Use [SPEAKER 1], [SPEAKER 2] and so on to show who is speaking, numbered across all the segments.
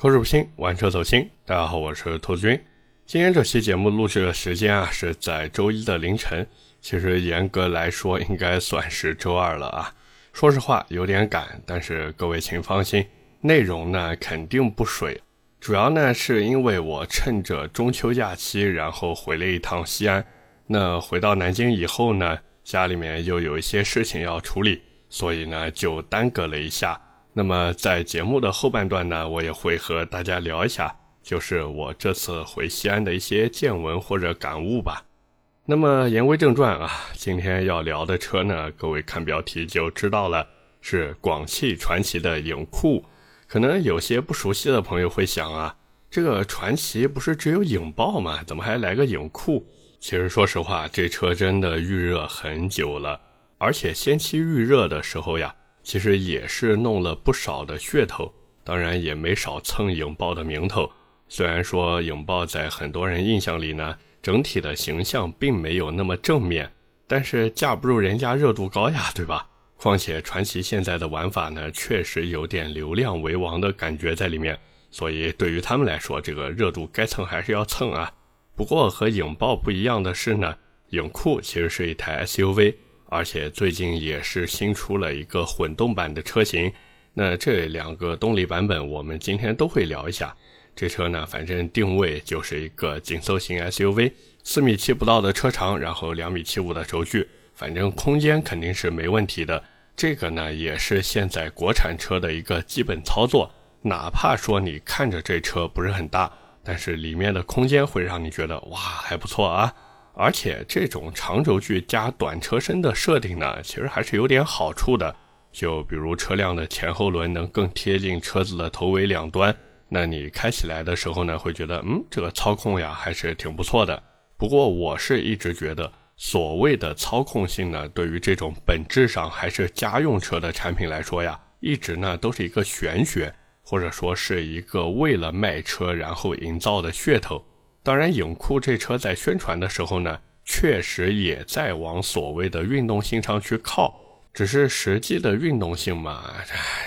[SPEAKER 1] 口齿不清，玩车走心。大家好，我是兔子君。今天这期节目录制的时间啊，是在周一的凌晨。其实严格来说，应该算是周二了啊。说实话，有点赶，但是各位请放心，内容呢肯定不水。主要呢是因为我趁着中秋假期，然后回了一趟西安。那回到南京以后呢，家里面又有一些事情要处理，所以呢就耽搁了一下。那么在节目的后半段呢，我也会和大家聊一下，就是我这次回西安的一些见闻或者感悟吧。那么言归正传啊，今天要聊的车呢，各位看标题就知道了，是广汽传祺的影酷。可能有些不熟悉的朋友会想啊，这个传祺不是只有影豹吗？怎么还来个影酷？其实说实话，这车真的预热很久了，而且先期预热的时候呀。其实也是弄了不少的噱头，当然也没少蹭影豹的名头。虽然说影豹在很多人印象里呢，整体的形象并没有那么正面，但是架不住人家热度高呀，对吧？况且传奇现在的玩法呢，确实有点流量为王的感觉在里面，所以对于他们来说，这个热度该蹭还是要蹭啊。不过和影豹不一样的是呢，影酷其实是一台 SUV。而且最近也是新出了一个混动版的车型，那这两个动力版本我们今天都会聊一下。这车呢，反正定位就是一个紧凑型 SUV，四米七不到的车长，然后两米七五的轴距，反正空间肯定是没问题的。这个呢，也是现在国产车的一个基本操作。哪怕说你看着这车不是很大，但是里面的空间会让你觉得哇还不错啊。而且这种长轴距加短车身的设定呢，其实还是有点好处的。就比如车辆的前后轮能更贴近车子的头尾两端，那你开起来的时候呢，会觉得嗯，这个操控呀还是挺不错的。不过我是一直觉得，所谓的操控性呢，对于这种本质上还是家用车的产品来说呀，一直呢都是一个玄学，或者说是一个为了卖车然后营造的噱头。当然，影酷这车在宣传的时候呢，确实也在往所谓的运动性上去靠。只是实际的运动性嘛，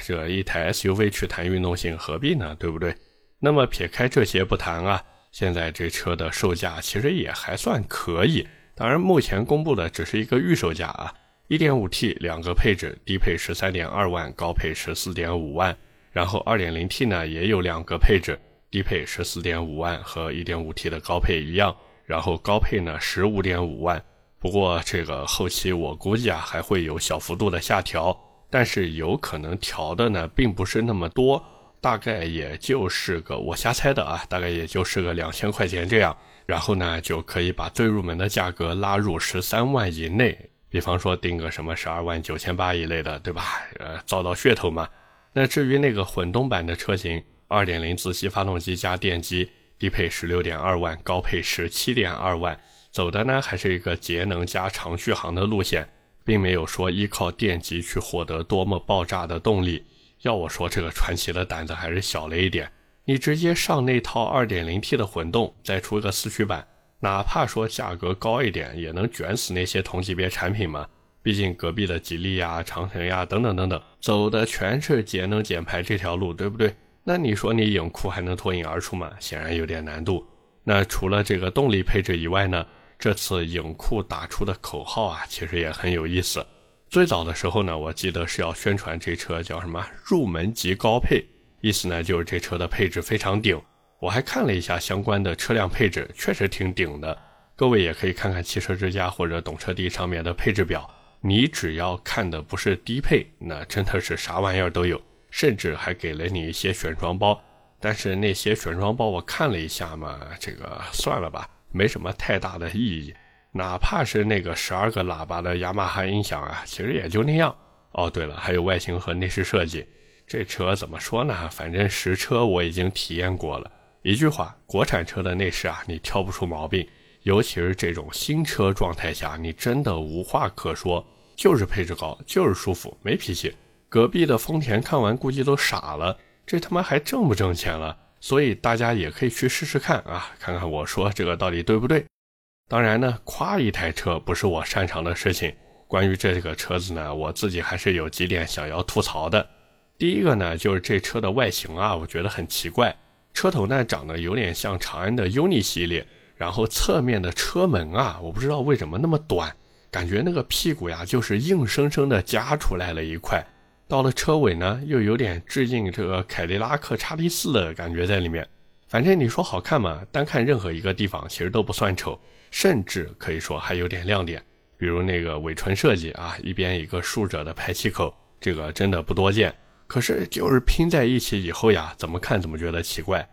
[SPEAKER 1] 这一台 SUV 去谈运动性何必呢？对不对？那么撇开这些不谈啊，现在这车的售价其实也还算可以。当然，目前公布的只是一个预售价啊，1.5T 两个配置，低配13.2万，高配14.5万，然后 2.0T 呢也有两个配置。低配十四点五万和一点五 T 的高配一样，然后高配呢十五点五万。不过这个后期我估计啊还会有小幅度的下调，但是有可能调的呢并不是那么多，大概也就是个我瞎猜的啊，大概也就是个两千块钱这样。然后呢就可以把最入门的价格拉入十三万以内，比方说定个什么十二万九千八一类的，对吧？呃，造造噱头嘛。那至于那个混动版的车型。二点零自吸发动机加电机，低配十六点二万，高配十七点二万，走的呢还是一个节能加长续航的路线，并没有说依靠电机去获得多么爆炸的动力。要我说，这个传奇的胆子还是小了一点。你直接上那套二点零 T 的混动，再出个四驱版，哪怕说价格高一点，也能卷死那些同级别产品嘛。毕竟隔壁的吉利呀、长城呀等等等等，走的全是节能减排这条路，对不对？那你说你影酷还能脱颖而出吗？显然有点难度。那除了这个动力配置以外呢？这次影酷打出的口号啊，其实也很有意思。最早的时候呢，我记得是要宣传这车叫什么入门级高配，意思呢就是这车的配置非常顶。我还看了一下相关的车辆配置，确实挺顶的。各位也可以看看汽车之家或者懂车帝上面的配置表，你只要看的不是低配，那真的是啥玩意儿都有。甚至还给了你一些选装包，但是那些选装包我看了一下嘛，这个算了吧，没什么太大的意义。哪怕是那个十二个喇叭的雅马哈音响啊，其实也就那样。哦，对了，还有外形和内饰设计，这车怎么说呢？反正实车我已经体验过了，一句话，国产车的内饰啊，你挑不出毛病。尤其是这种新车状态下，你真的无话可说，就是配置高，就是舒服，没脾气。隔壁的丰田看完估计都傻了，这他妈还挣不挣钱了？所以大家也可以去试试看啊，看看我说这个到底对不对。当然呢，夸一台车不是我擅长的事情。关于这个车子呢，我自己还是有几点想要吐槽的。第一个呢，就是这车的外形啊，我觉得很奇怪。车头呢长得有点像长安的 UNI 系列，然后侧面的车门啊，我不知道为什么那么短，感觉那个屁股呀就是硬生生的夹出来了一块。到了车尾呢，又有点致敬这个凯迪拉克叉 T 四的感觉在里面。反正你说好看嘛，单看任何一个地方其实都不算丑，甚至可以说还有点亮点，比如那个尾唇设计啊，一边一个竖着的排气口，这个真的不多见。可是就是拼在一起以后呀，怎么看怎么觉得奇怪。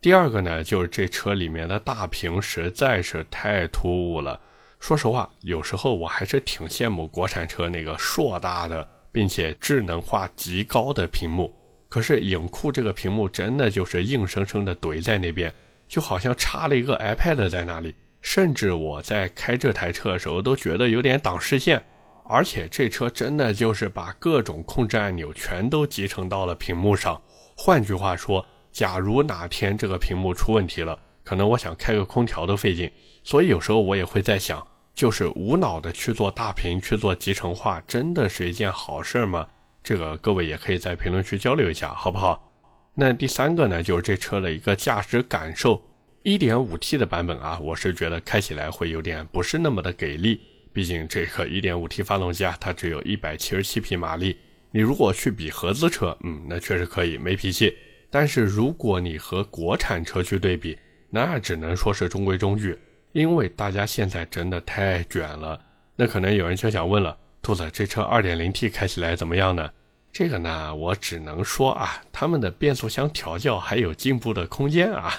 [SPEAKER 1] 第二个呢，就是这车里面的大屏实在是太突兀了。说实话，有时候我还是挺羡慕国产车那个硕大的，并且智能化极高的屏幕。可是影库这个屏幕真的就是硬生生的怼在那边，就好像插了一个 iPad 在那里。甚至我在开这台车的时候都觉得有点挡视线。而且这车真的就是把各种控制按钮全都集成到了屏幕上。换句话说，假如哪天这个屏幕出问题了，可能我想开个空调都费劲。所以有时候我也会在想，就是无脑的去做大屏、去做集成化，真的是一件好事吗？这个各位也可以在评论区交流一下，好不好？那第三个呢，就是这车的一个驾驶感受。1.5T 的版本啊，我是觉得开起来会有点不是那么的给力。毕竟这个 1.5T 发动机啊，它只有一百七十七匹马力。你如果去比合资车，嗯，那确实可以，没脾气。但是如果你和国产车去对比，那只能说是中规中矩。因为大家现在真的太卷了。那可能有人就想问了，兔子，这车 2.0T 开起来怎么样呢？这个呢，我只能说啊，他们的变速箱调教还有进步的空间啊。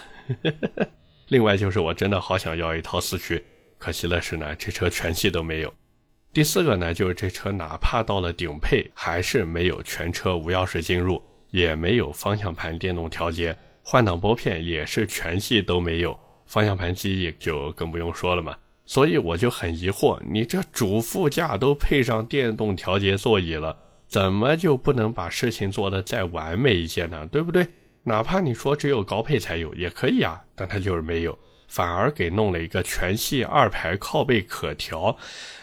[SPEAKER 1] 另外就是我真的好想要一套四驱。可惜的是呢，这车全系都没有。第四个呢，就是这车哪怕到了顶配，还是没有全车无钥匙进入，也没有方向盘电动调节，换挡拨片也是全系都没有，方向盘记忆就更不用说了嘛。所以我就很疑惑，你这主副驾都配上电动调节座椅了，怎么就不能把事情做得再完美一些呢？对不对？哪怕你说只有高配才有也可以啊，但它就是没有。反而给弄了一个全系二排靠背可调，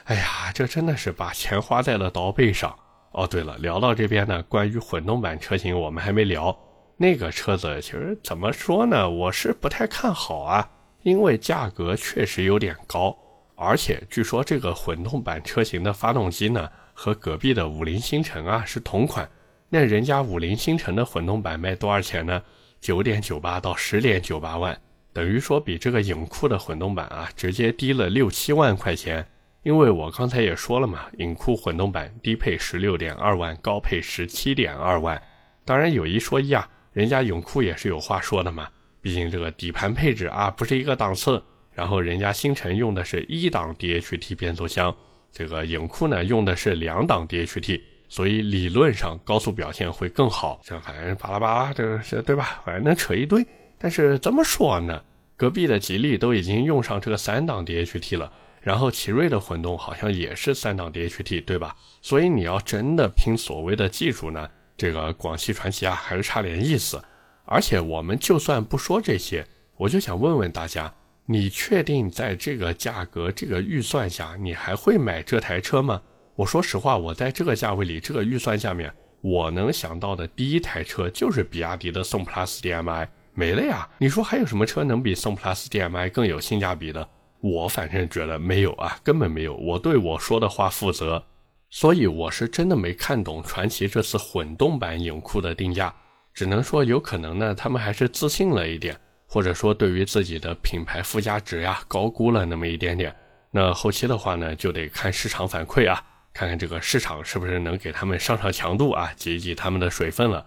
[SPEAKER 1] 哎呀，这真的是把钱花在了刀背上。哦，对了，聊到这边呢，关于混动版车型我们还没聊。那个车子其实怎么说呢，我是不太看好啊，因为价格确实有点高，而且据说这个混动版车型的发动机呢，和隔壁的五菱星辰啊是同款。那人家五菱星辰的混动版卖多少钱呢？九点九八到十点九八万。等于说比这个影库的混动版啊，直接低了六七万块钱。因为我刚才也说了嘛，影库混动版低配十六点二万，高配十七点二万。当然有一说一啊，人家影库也是有话说的嘛。毕竟这个底盘配置啊不是一个档次。然后人家星辰用的是一档 DHT 变速箱，这个影库呢用的是两档 DHT，所以理论上高速表现会更好。这反正巴拉巴拉，这是对吧？反正能扯一堆。但是怎么说呢？隔壁的吉利都已经用上这个三档 DHT 了，然后奇瑞的混动好像也是三档 DHT，对吧？所以你要真的拼所谓的技术呢，这个广汽传祺啊还是差点意思。而且我们就算不说这些，我就想问问大家，你确定在这个价格、这个预算下，你还会买这台车吗？我说实话，我在这个价位里、这个预算下面，我能想到的第一台车就是比亚迪的宋 PLUS DM-i。没了呀！你说还有什么车能比宋 PLUS DM-i 更有性价比的？我反正觉得没有啊，根本没有。我对我说的话负责，所以我是真的没看懂传祺这次混动版影库的定价。只能说有可能呢，他们还是自信了一点，或者说对于自己的品牌附加值呀高估了那么一点点。那后期的话呢，就得看市场反馈啊，看看这个市场是不是能给他们上上强度啊，挤一挤他们的水分了。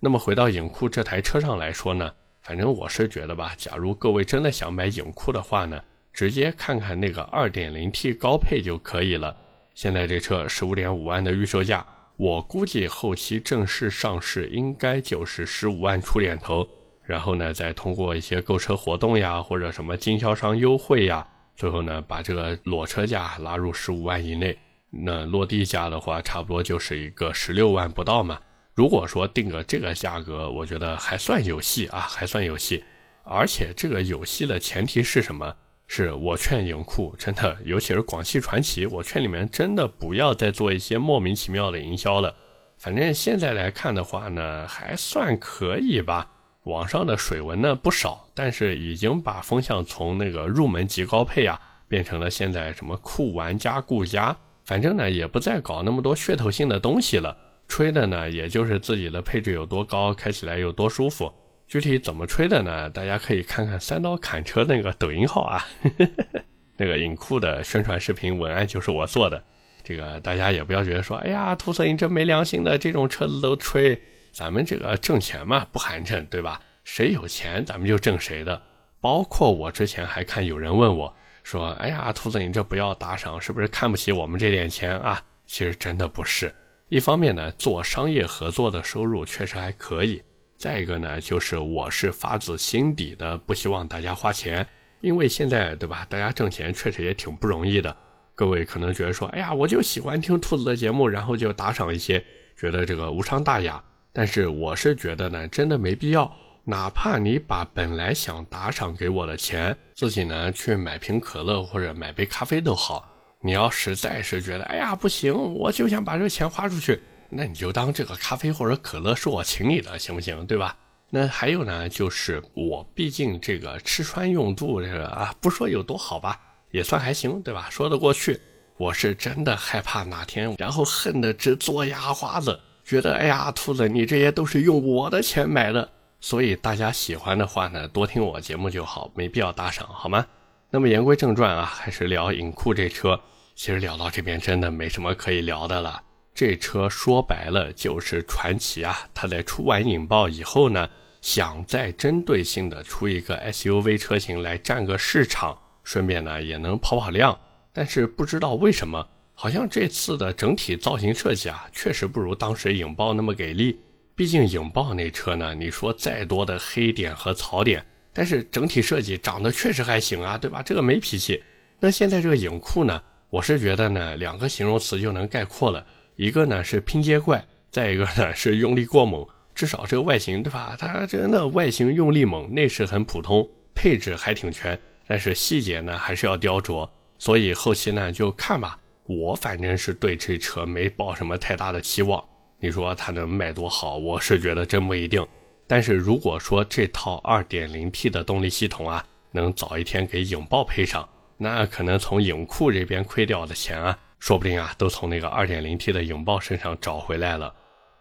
[SPEAKER 1] 那么回到影库这台车上来说呢？反正我是觉得吧，假如各位真的想买影库的话呢，直接看看那个 2.0T 高配就可以了。现在这车十五点五万的预售价，我估计后期正式上市应该就是十五万出点头，然后呢再通过一些购车活动呀，或者什么经销商优惠呀，最后呢把这个裸车价拉入十五万以内。那落地价的话，差不多就是一个十六万不到嘛。如果说定个这个价格，我觉得还算有戏啊，还算有戏。而且这个有戏的前提是什么？是我劝影库真的，尤其是广汽传祺，我劝你们真的不要再做一些莫名其妙的营销了。反正现在来看的话呢，还算可以吧。网上的水文呢不少，但是已经把风向从那个入门级高配啊，变成了现在什么酷玩加顾家，反正呢也不再搞那么多噱头性的东西了。吹的呢，也就是自己的配置有多高，开起来有多舒服。具体怎么吹的呢？大家可以看看三刀砍车那个抖音号啊，那个影库的宣传视频文案就是我做的。这个大家也不要觉得说，哎呀，涂色你这没良心的，这种车子都吹。咱们这个挣钱嘛，不寒碜，对吧？谁有钱，咱们就挣谁的。包括我之前还看有人问我说，哎呀，兔子你这不要打赏，是不是看不起我们这点钱啊？其实真的不是。一方面呢，做商业合作的收入确实还可以；再一个呢，就是我是发自心底的不希望大家花钱，因为现在对吧，大家挣钱确实也挺不容易的。各位可能觉得说，哎呀，我就喜欢听兔子的节目，然后就打赏一些，觉得这个无伤大雅。但是我是觉得呢，真的没必要。哪怕你把本来想打赏给我的钱，自己呢去买瓶可乐或者买杯咖啡都好。你要实在是觉得，哎呀不行，我就想把这个钱花出去，那你就当这个咖啡或者可乐是我请你的，行不行？对吧？那还有呢，就是我毕竟这个吃穿用度这个啊，不说有多好吧，也算还行，对吧？说得过去。我是真的害怕哪天，然后恨得直嘬牙花子，觉得哎呀，兔子，你这些都是用我的钱买的。所以大家喜欢的话呢，多听我节目就好，没必要打赏，好吗？那么言归正传啊，还是聊影酷这车。其实聊到这边，真的没什么可以聊的了。这车说白了就是传奇啊！它在出完影豹以后呢，想再针对性的出一个 SUV 车型来占个市场，顺便呢也能跑跑量。但是不知道为什么，好像这次的整体造型设计啊，确实不如当时影豹那么给力。毕竟影豹那车呢，你说再多的黑点和槽点，但是整体设计长得确实还行啊，对吧？这个没脾气。那现在这个影酷呢？我是觉得呢，两个形容词就能概括了，一个呢是拼接怪，再一个呢是用力过猛。至少这个外形，对吧？它真的外形用力猛，内饰很普通，配置还挺全，但是细节呢还是要雕琢。所以后期呢就看吧，我反正是对这车没抱什么太大的期望。你说它能卖多好，我是觉得真不一定。但是如果说这套 2.0T 的动力系统啊，能早一天给影豹配上。那可能从影库这边亏掉的钱啊，说不定啊都从那个 2.0T 的影豹身上找回来了。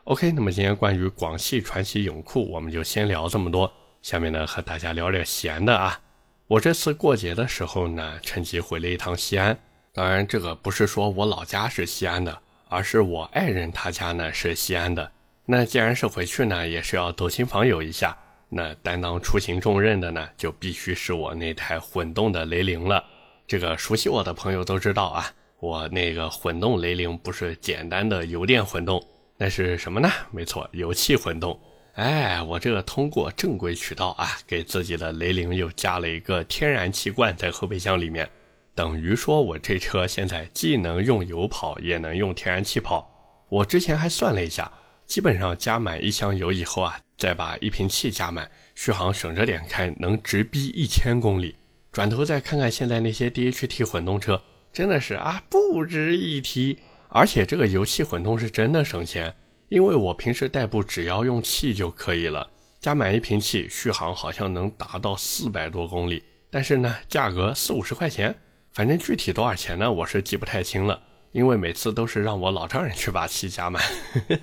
[SPEAKER 1] OK，那么今天关于广汽传祺影库，我们就先聊这么多。下面呢和大家聊点闲的啊。我这次过节的时候呢，趁机回了一趟西安。当然，这个不是说我老家是西安的，而是我爱人他家呢是西安的。那既然是回去呢，也是要走亲访友一下。那担当出行重任的呢，就必须是我那台混动的雷凌了。这个熟悉我的朋友都知道啊，我那个混动雷凌不是简单的油电混动，那是什么呢？没错，油气混动。哎，我这个通过正规渠道啊，给自己的雷凌又加了一个天然气罐在后备箱里面，等于说我这车现在既能用油跑，也能用天然气跑。我之前还算了一下，基本上加满一箱油以后啊，再把一瓶气加满，续航省着点开，能直逼一千公里。转头再看看现在那些 DHT 混动车，真的是啊不值一提。而且这个油气混动是真的省钱，因为我平时代步只要用气就可以了，加满一瓶气，续航好像能达到四百多公里。但是呢，价格四五十块钱，反正具体多少钱呢，我是记不太清了，因为每次都是让我老丈人去把气加满。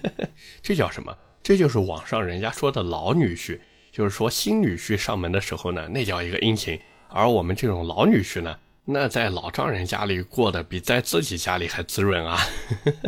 [SPEAKER 1] 这叫什么？这就是网上人家说的老女婿，就是说新女婿上门的时候呢，那叫一个殷勤。而我们这种老女婿呢，那在老丈人家里过得比在自己家里还滋润啊！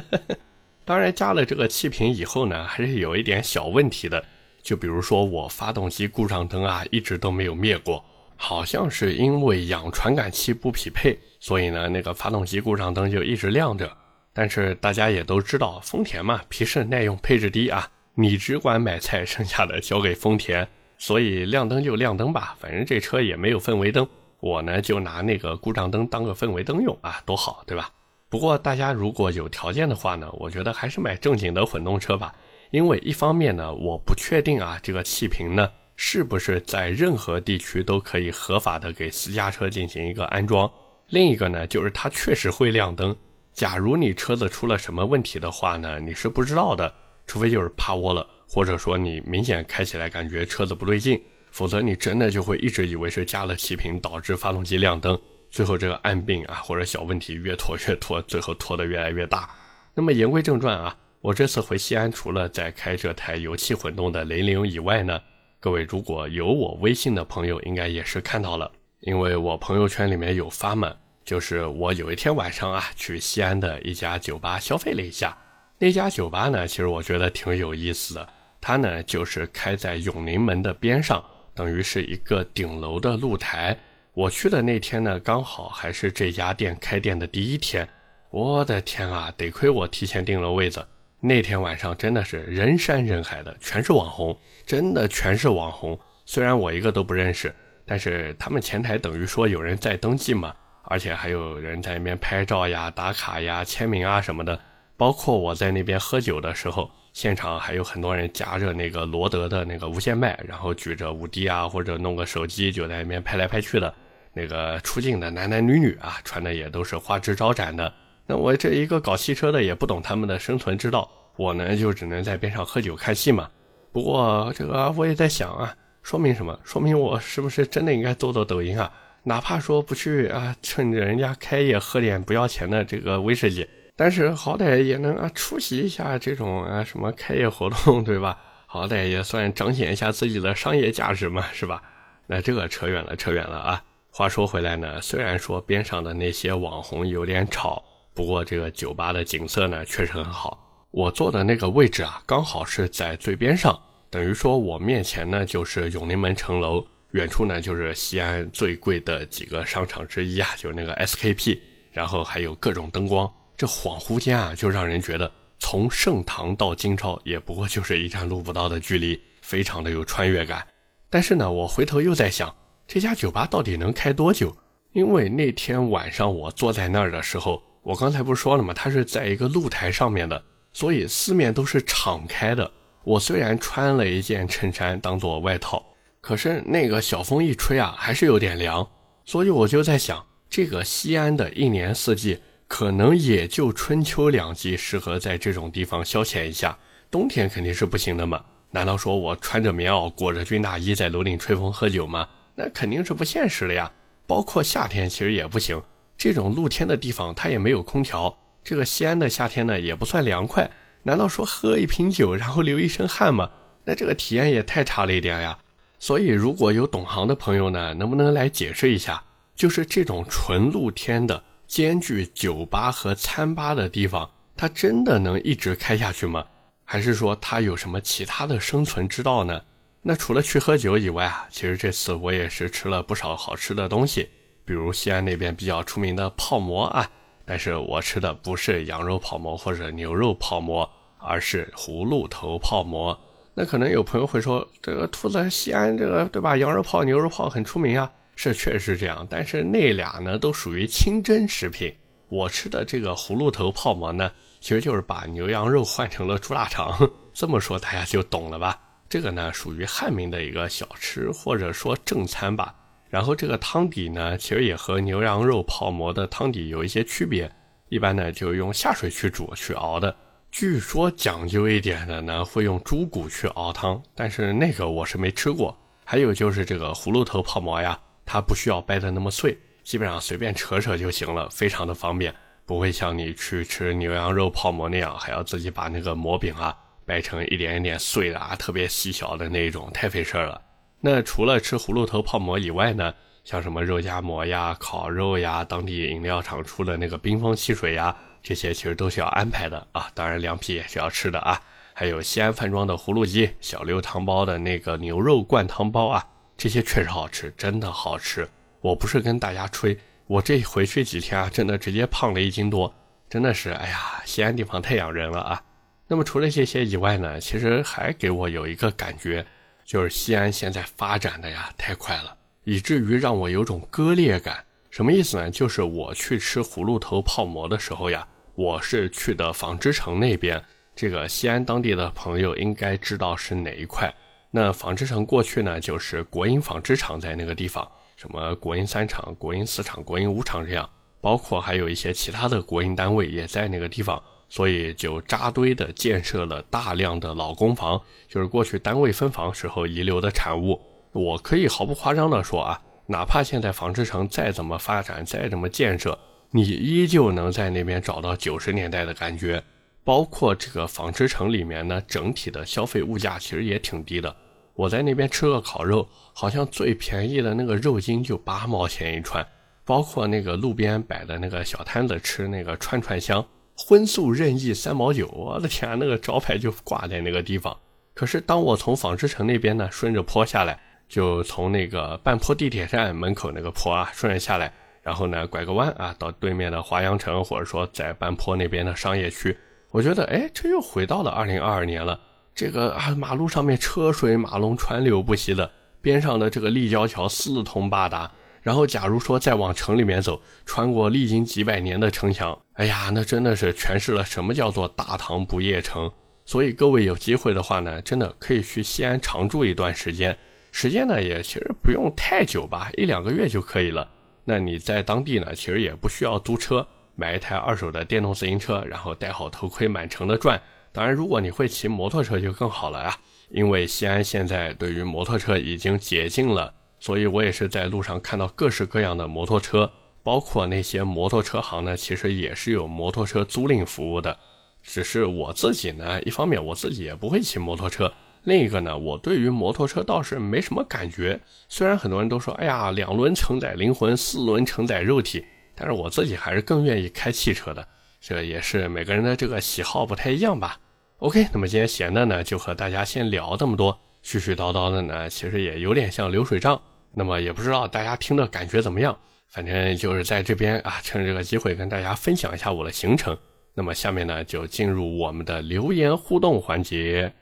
[SPEAKER 1] 当然加了这个气瓶以后呢，还是有一点小问题的。就比如说我发动机故障灯啊，一直都没有灭过，好像是因为氧传感器不匹配，所以呢，那个发动机故障灯就一直亮着。但是大家也都知道，丰田嘛，皮实耐用，配置低啊，你只管买菜，剩下的交给丰田。所以亮灯就亮灯吧，反正这车也没有氛围灯，我呢就拿那个故障灯当个氛围灯用啊，多好，对吧？不过大家如果有条件的话呢，我觉得还是买正经的混动车吧，因为一方面呢，我不确定啊这个气瓶呢是不是在任何地区都可以合法的给私家车进行一个安装，另一个呢就是它确实会亮灯，假如你车子出了什么问题的话呢，你是不知道的。除非就是趴窝了，或者说你明显开起来感觉车子不对劲，否则你真的就会一直以为是加了气瓶导致发动机亮灯，最后这个暗病啊或者小问题越拖越拖，最后拖得越来越大。那么言归正传啊，我这次回西安除了在开这台油气混动的雷凌以外呢，各位如果有我微信的朋友应该也是看到了，因为我朋友圈里面有发嘛。就是我有一天晚上啊，去西安的一家酒吧消费了一下。那家酒吧呢，其实我觉得挺有意思的。它呢，就是开在永宁门的边上，等于是一个顶楼的露台。我去的那天呢，刚好还是这家店开店的第一天。我的天啊，得亏我提前订了位子。那天晚上真的是人山人海的，全是网红，真的全是网红。虽然我一个都不认识，但是他们前台等于说有人在登记嘛。而且还有人在那边拍照呀、打卡呀、签名啊什么的。包括我在那边喝酒的时候，现场还有很多人夹着那个罗德的那个无线麦，然后举着五 D 啊或者弄个手机就在那边拍来拍去的。那个出镜的男男女女啊，穿的也都是花枝招展的。那我这一个搞汽车的也不懂他们的生存之道，我呢就只能在边上喝酒看戏嘛。不过这个我也在想啊，说明什么？说明我是不是真的应该做做抖音啊？哪怕说不去啊，趁着人家开业喝点不要钱的这个威士忌，但是好歹也能啊出席一下这种啊什么开业活动，对吧？好歹也算彰显一下自己的商业价值嘛，是吧？那这个扯远了，扯远了啊。话说回来呢，虽然说边上的那些网红有点吵，不过这个酒吧的景色呢确实很好。我坐的那个位置啊，刚好是在最边上，等于说我面前呢就是永宁门城楼。远处呢，就是西安最贵的几个商场之一啊，就是那个 SKP，然后还有各种灯光，这恍惚间啊，就让人觉得从盛唐到金朝也不过就是一站路不到的距离，非常的有穿越感。但是呢，我回头又在想，这家酒吧到底能开多久？因为那天晚上我坐在那儿的时候，我刚才不是说了吗？它是在一个露台上面的，所以四面都是敞开的。我虽然穿了一件衬衫当做外套。可是那个小风一吹啊，还是有点凉，所以我就在想，这个西安的一年四季，可能也就春秋两季适合在这种地方消遣一下，冬天肯定是不行的嘛。难道说我穿着棉袄，裹着军大衣在楼顶吹风喝酒吗？那肯定是不现实的呀。包括夏天其实也不行，这种露天的地方它也没有空调，这个西安的夏天呢也不算凉快。难道说喝一瓶酒然后流一身汗吗？那这个体验也太差了一点呀。所以，如果有懂行的朋友呢，能不能来解释一下？就是这种纯露天的、兼具酒吧和餐吧的地方，它真的能一直开下去吗？还是说它有什么其他的生存之道呢？那除了去喝酒以外啊，其实这次我也是吃了不少好吃的东西，比如西安那边比较出名的泡馍啊。但是我吃的不是羊肉泡馍或者牛肉泡馍，而是葫芦头泡馍。那可能有朋友会说，这个兔子西安这个对吧？羊肉泡、牛肉泡很出名啊，是确实是这样。但是那俩呢，都属于清真食品。我吃的这个葫芦头泡馍呢，其实就是把牛羊肉换成了猪大肠。这么说大家就懂了吧？这个呢，属于汉民的一个小吃或者说正餐吧。然后这个汤底呢，其实也和牛羊肉泡馍的汤底有一些区别，一般呢就用下水去煮去熬的。据说讲究一点的呢，会用猪骨去熬汤，但是那个我是没吃过。还有就是这个葫芦头泡馍呀，它不需要掰得那么碎，基本上随便扯扯就行了，非常的方便，不会像你去吃牛羊肉泡馍那样，还要自己把那个馍饼啊掰成一点一点碎的啊，特别细小的那种，太费事儿了。那除了吃葫芦头泡馍以外呢，像什么肉夹馍呀、烤肉呀、当地饮料厂出的那个冰峰汽水呀。这些其实都是要安排的啊，当然凉皮也是要吃的啊，还有西安饭庄的葫芦鸡、小刘汤包的那个牛肉灌汤包啊，这些确实好吃，真的好吃。我不是跟大家吹，我这回去几天啊，真的直接胖了一斤多，真的是，哎呀，西安地方太养人了啊。那么除了这些以外呢，其实还给我有一个感觉，就是西安现在发展的呀太快了，以至于让我有种割裂感。什么意思呢？就是我去吃葫芦头泡馍的时候呀。我是去的纺织城那边，这个西安当地的朋友应该知道是哪一块。那纺织城过去呢，就是国营纺织厂在那个地方，什么国营三厂、国营四厂、国营五厂这样，包括还有一些其他的国营单位也在那个地方。所以就扎堆的建设了大量的老公房，就是过去单位分房时候遗留的产物。我可以毫不夸张的说啊，哪怕现在纺织城再怎么发展，再怎么建设，你依旧能在那边找到九十年代的感觉。包括这个纺织城里面呢，整体的消费物价其实也挺低的。我在那边吃个烤肉，好像最便宜的那个肉筋就八毛钱一串。包括那个路边摆的那个小摊子吃那个串串香。荤素任意三毛九，我的天，那个招牌就挂在那个地方。可是当我从纺织城那边呢，顺着坡下来，就从那个半坡地铁站门口那个坡啊，顺着下来，然后呢拐个弯啊，到对面的华阳城，或者说在半坡那边的商业区，我觉得哎，这又回到了二零二二年了。这个啊，马路上面车水马龙，川流不息的，边上的这个立交桥四通八达。然后，假如说再往城里面走，穿过历经几百年的城墙，哎呀，那真的是诠释了什么叫做大唐不夜城。所以各位有机会的话呢，真的可以去西安常住一段时间，时间呢也其实不用太久吧，一两个月就可以了。那你在当地呢，其实也不需要租车，买一台二手的电动自行车，然后戴好头盔，满城的转。当然，如果你会骑摩托车就更好了呀，因为西安现在对于摩托车已经解禁了。所以我也是在路上看到各式各样的摩托车，包括那些摩托车行呢，其实也是有摩托车租赁服务的。只是我自己呢，一方面我自己也不会骑摩托车，另一个呢，我对于摩托车倒是没什么感觉。虽然很多人都说，哎呀，两轮承载灵魂，四轮承载肉体，但是我自己还是更愿意开汽车的。这也是每个人的这个喜好不太一样吧。OK，那么今天闲的呢，就和大家先聊这么多，絮絮叨叨的呢，其实也有点像流水账。那么也不知道大家听的感觉怎么样，反正就是在这边啊，趁这个机会跟大家分享一下我的行程。那么下面呢，就进入我们的留言互动环节。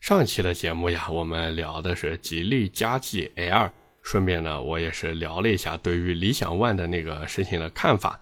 [SPEAKER 1] 上期的节目呀，我们聊的是吉利嘉际 L，顺便呢，我也是聊了一下对于理想 ONE 的那个事情的看法。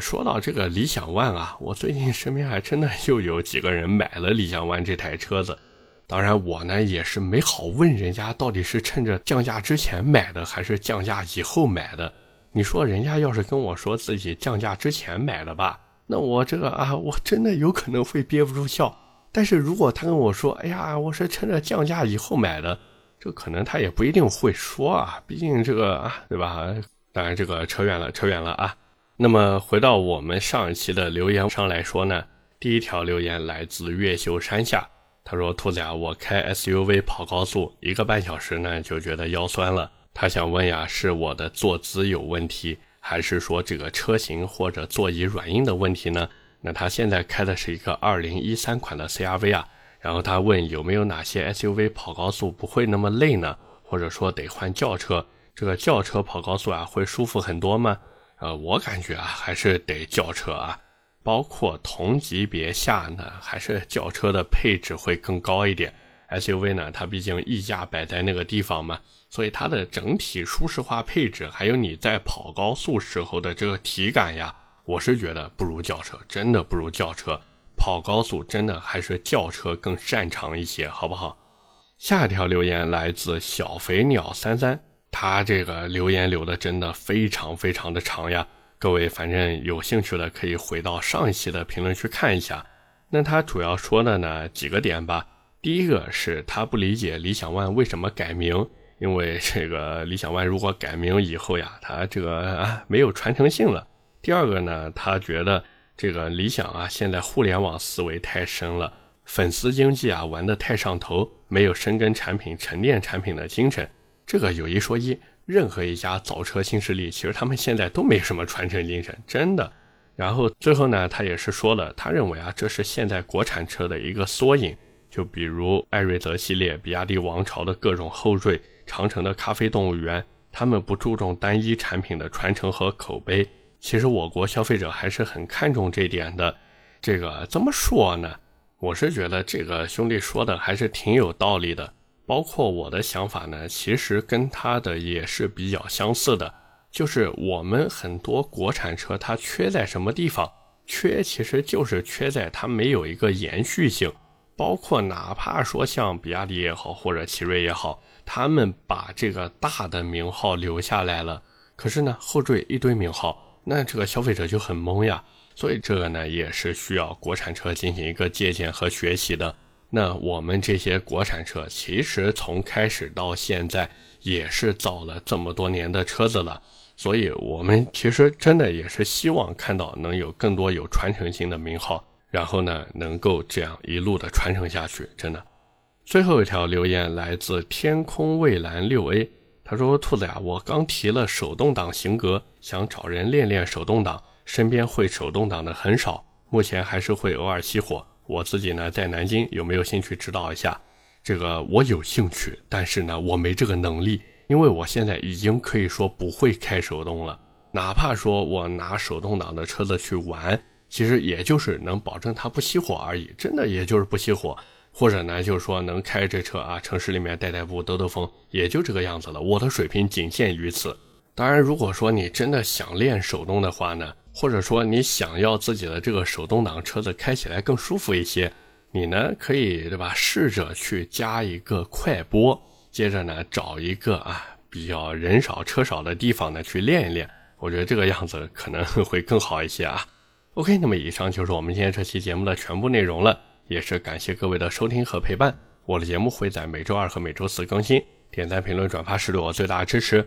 [SPEAKER 1] 说到这个理想 ONE 啊，我最近身边还真的又有几个人买了理想 ONE 这台车子。当然，我呢也是没好问人家到底是趁着降价之前买的，还是降价以后买的。你说人家要是跟我说自己降价之前买的吧，那我这个啊，我真的有可能会憋不住笑。但是如果他跟我说，哎呀，我是趁着降价以后买的，这可能他也不一定会说啊，毕竟这个啊，对吧？当然这个扯远了，扯远了啊。那么回到我们上一期的留言上来说呢，第一条留言来自越秀山下。他说：“兔子呀，我开 SUV 跑高速一个半小时呢，就觉得腰酸了。他想问呀，是我的坐姿有问题，还是说这个车型或者座椅软硬的问题呢？那他现在开的是一个2013款的 CRV 啊。然后他问有没有哪些 SUV 跑高速不会那么累呢？或者说得换轿车？这个轿车跑高速啊，会舒服很多吗？呃，我感觉啊，还是得轿车啊。”包括同级别下呢，还是轿车的配置会更高一点。SUV 呢，它毕竟溢价摆在那个地方嘛，所以它的整体舒适化配置，还有你在跑高速时候的这个体感呀，我是觉得不如轿车，真的不如轿车。跑高速真的还是轿车更擅长一些，好不好？下一条留言来自小肥鸟三三，他这个留言留的真的非常非常的长呀。各位，反正有兴趣的可以回到上一期的评论区看一下。那他主要说的呢几个点吧。第一个是他不理解理想 ONE 为什么改名，因为这个理想 ONE 如果改名以后呀，他这个啊没有传承性了。第二个呢，他觉得这个理想啊现在互联网思维太深了，粉丝经济啊玩得太上头，没有深耕产品、沉淀产品的精神。这个有一说一。任何一家造车新势力，其实他们现在都没什么传承精神，真的。然后最后呢，他也是说了，他认为啊，这是现在国产车的一个缩影。就比如艾瑞泽系列、比亚迪王朝的各种后缀、长城的咖啡动物园，他们不注重单一产品的传承和口碑。其实我国消费者还是很看重这点的。这个怎么说呢？我是觉得这个兄弟说的还是挺有道理的。包括我的想法呢，其实跟他的也是比较相似的，就是我们很多国产车它缺在什么地方？缺其实就是缺在它没有一个延续性。包括哪怕说像比亚迪也好，或者奇瑞也好，他们把这个大的名号留下来了，可是呢后缀一堆名号，那这个消费者就很懵呀。所以这个呢也是需要国产车进行一个借鉴和学习的。那我们这些国产车其实从开始到现在也是造了这么多年的车子了，所以我们其实真的也是希望看到能有更多有传承性的名号，然后呢能够这样一路的传承下去。真的，最后一条留言来自天空蔚蓝六 A，他说：“兔子呀，我刚提了手动挡型格，想找人练练手动挡，身边会手动挡的很少，目前还是会偶尔熄火。”我自己呢在南京，有没有兴趣指导一下？这个我有兴趣，但是呢我没这个能力，因为我现在已经可以说不会开手动了。哪怕说我拿手动挡的车子去玩，其实也就是能保证它不熄火而已，真的也就是不熄火，或者呢就是说能开这车啊，城市里面代代步兜兜风，也就这个样子了。我的水平仅限于此。当然，如果说你真的想练手动的话呢？或者说你想要自己的这个手动挡车子开起来更舒服一些，你呢可以对吧？试着去加一个快播，接着呢找一个啊比较人少车少的地方呢去练一练。我觉得这个样子可能 会更好一些啊。OK，那么以上就是我们今天这期节目的全部内容了，也是感谢各位的收听和陪伴。我的节目会在每周二和每周四更新，点赞、评论、转发是对我最大的支持。